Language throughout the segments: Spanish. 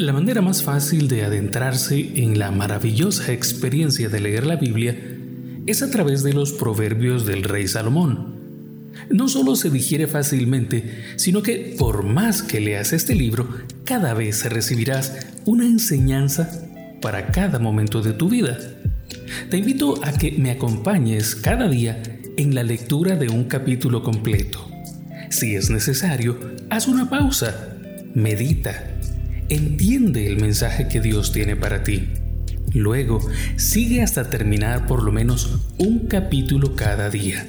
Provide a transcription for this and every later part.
La manera más fácil de adentrarse en la maravillosa experiencia de leer la Biblia es a través de los proverbios del rey Salomón. No solo se digiere fácilmente, sino que por más que leas este libro, cada vez recibirás una enseñanza para cada momento de tu vida. Te invito a que me acompañes cada día en la lectura de un capítulo completo. Si es necesario, haz una pausa, medita entiende el mensaje que Dios tiene para ti. Luego, sigue hasta terminar por lo menos un capítulo cada día.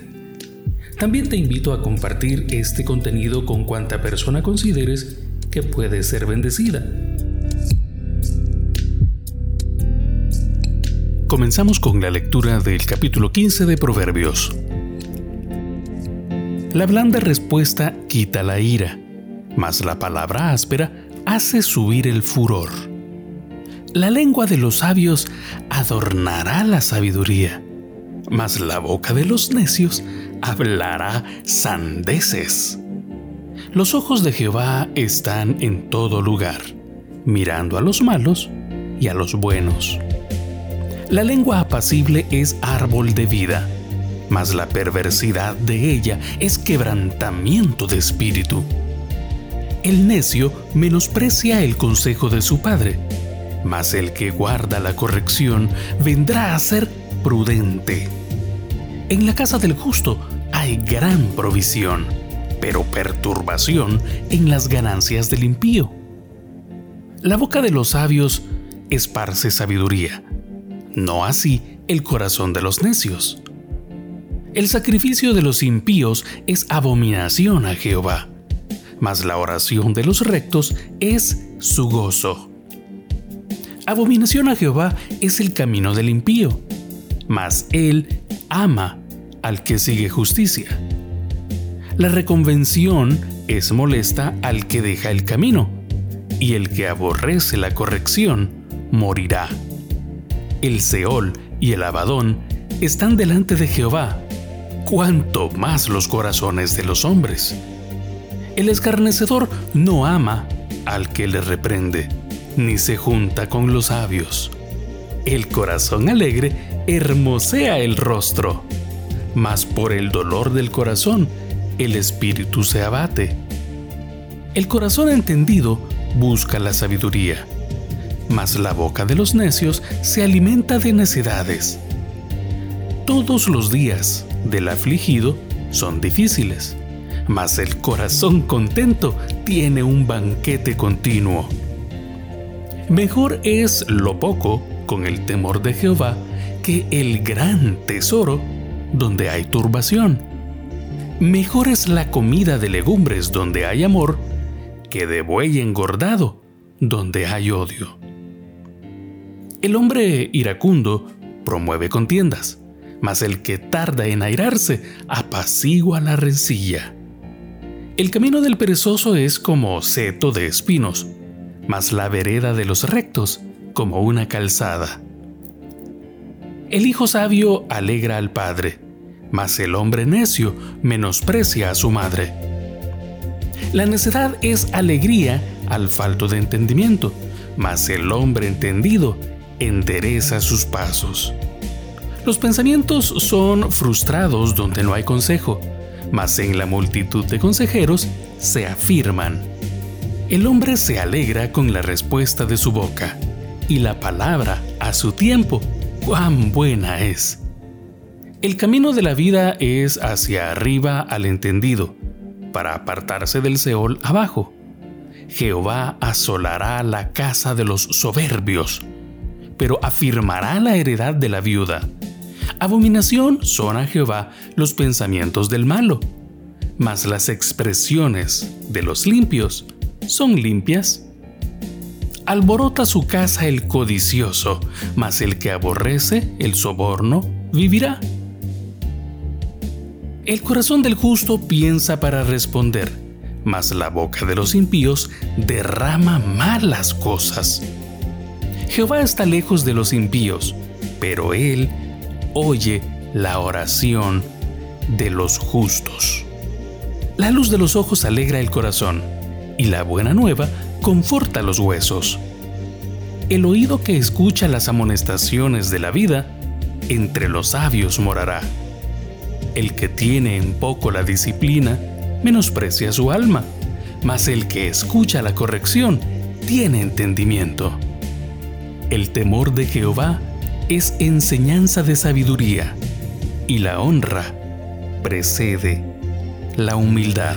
También te invito a compartir este contenido con cuanta persona consideres que puede ser bendecida. Comenzamos con la lectura del capítulo 15 de Proverbios. La blanda respuesta quita la ira, mas la palabra áspera hace subir el furor. La lengua de los sabios adornará la sabiduría, mas la boca de los necios hablará sandeces. Los ojos de Jehová están en todo lugar, mirando a los malos y a los buenos. La lengua apacible es árbol de vida, mas la perversidad de ella es quebrantamiento de espíritu. El necio menosprecia el consejo de su padre, mas el que guarda la corrección vendrá a ser prudente. En la casa del justo hay gran provisión, pero perturbación en las ganancias del impío. La boca de los sabios esparce sabiduría, no así el corazón de los necios. El sacrificio de los impíos es abominación a Jehová mas la oración de los rectos es su gozo. Abominación a Jehová es el camino del impío, mas él ama al que sigue justicia. La reconvención es molesta al que deja el camino, y el que aborrece la corrección morirá. El Seol y el Abadón están delante de Jehová, cuanto más los corazones de los hombres. El escarnecedor no ama al que le reprende, ni se junta con los sabios. El corazón alegre hermosea el rostro, mas por el dolor del corazón el espíritu se abate. El corazón entendido busca la sabiduría, mas la boca de los necios se alimenta de necedades. Todos los días del afligido son difíciles mas el corazón contento tiene un banquete continuo. Mejor es lo poco con el temor de Jehová que el gran tesoro donde hay turbación. Mejor es la comida de legumbres donde hay amor que de buey engordado donde hay odio. El hombre iracundo promueve contiendas, mas el que tarda en airarse apacigua la rencilla. El camino del perezoso es como seto de espinos, mas la vereda de los rectos como una calzada. El hijo sabio alegra al padre, mas el hombre necio menosprecia a su madre. La necedad es alegría al falto de entendimiento, mas el hombre entendido endereza sus pasos. Los pensamientos son frustrados donde no hay consejo, mas en la multitud de consejeros se afirman. El hombre se alegra con la respuesta de su boca, y la palabra, a su tiempo, cuán buena es. El camino de la vida es hacia arriba al entendido, para apartarse del Seol abajo. Jehová asolará la casa de los soberbios, pero afirmará la heredad de la viuda. Abominación son a Jehová los pensamientos del malo, mas las expresiones de los limpios son limpias. Alborota su casa el codicioso, mas el que aborrece el soborno vivirá. El corazón del justo piensa para responder, mas la boca de los impíos derrama malas cosas. Jehová está lejos de los impíos, pero él oye la oración de los justos. La luz de los ojos alegra el corazón y la buena nueva conforta los huesos. el oído que escucha las amonestaciones de la vida, entre los sabios morará. El que tiene en poco la disciplina, menosprecia su alma, mas el que escucha la corrección, tiene entendimiento. El temor de Jehová es enseñanza de sabiduría, y la honra precede la humildad.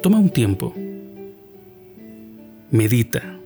Toma un tiempo. Medita.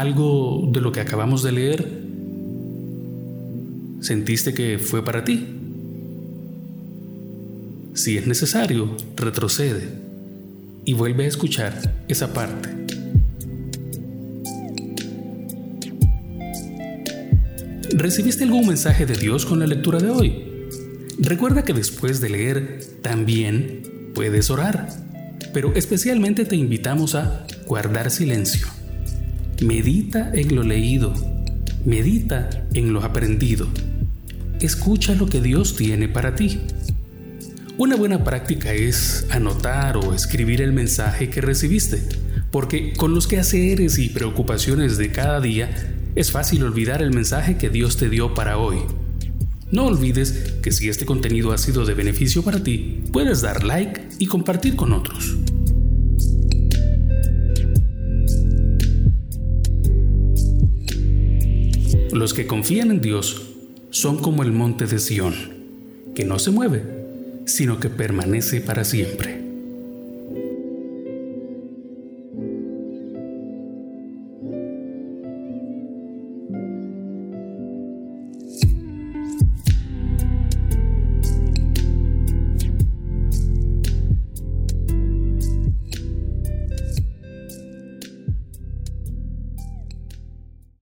Algo de lo que acabamos de leer sentiste que fue para ti. Si es necesario, retrocede y vuelve a escuchar esa parte. ¿Recibiste algún mensaje de Dios con la lectura de hoy? Recuerda que después de leer también puedes orar, pero especialmente te invitamos a guardar silencio. Medita en lo leído, medita en lo aprendido. Escucha lo que Dios tiene para ti. Una buena práctica es anotar o escribir el mensaje que recibiste, porque con los quehaceres y preocupaciones de cada día es fácil olvidar el mensaje que Dios te dio para hoy. No olvides que si este contenido ha sido de beneficio para ti, puedes dar like y compartir con otros. Los que confían en Dios son como el monte de Sión, que no se mueve, sino que permanece para siempre.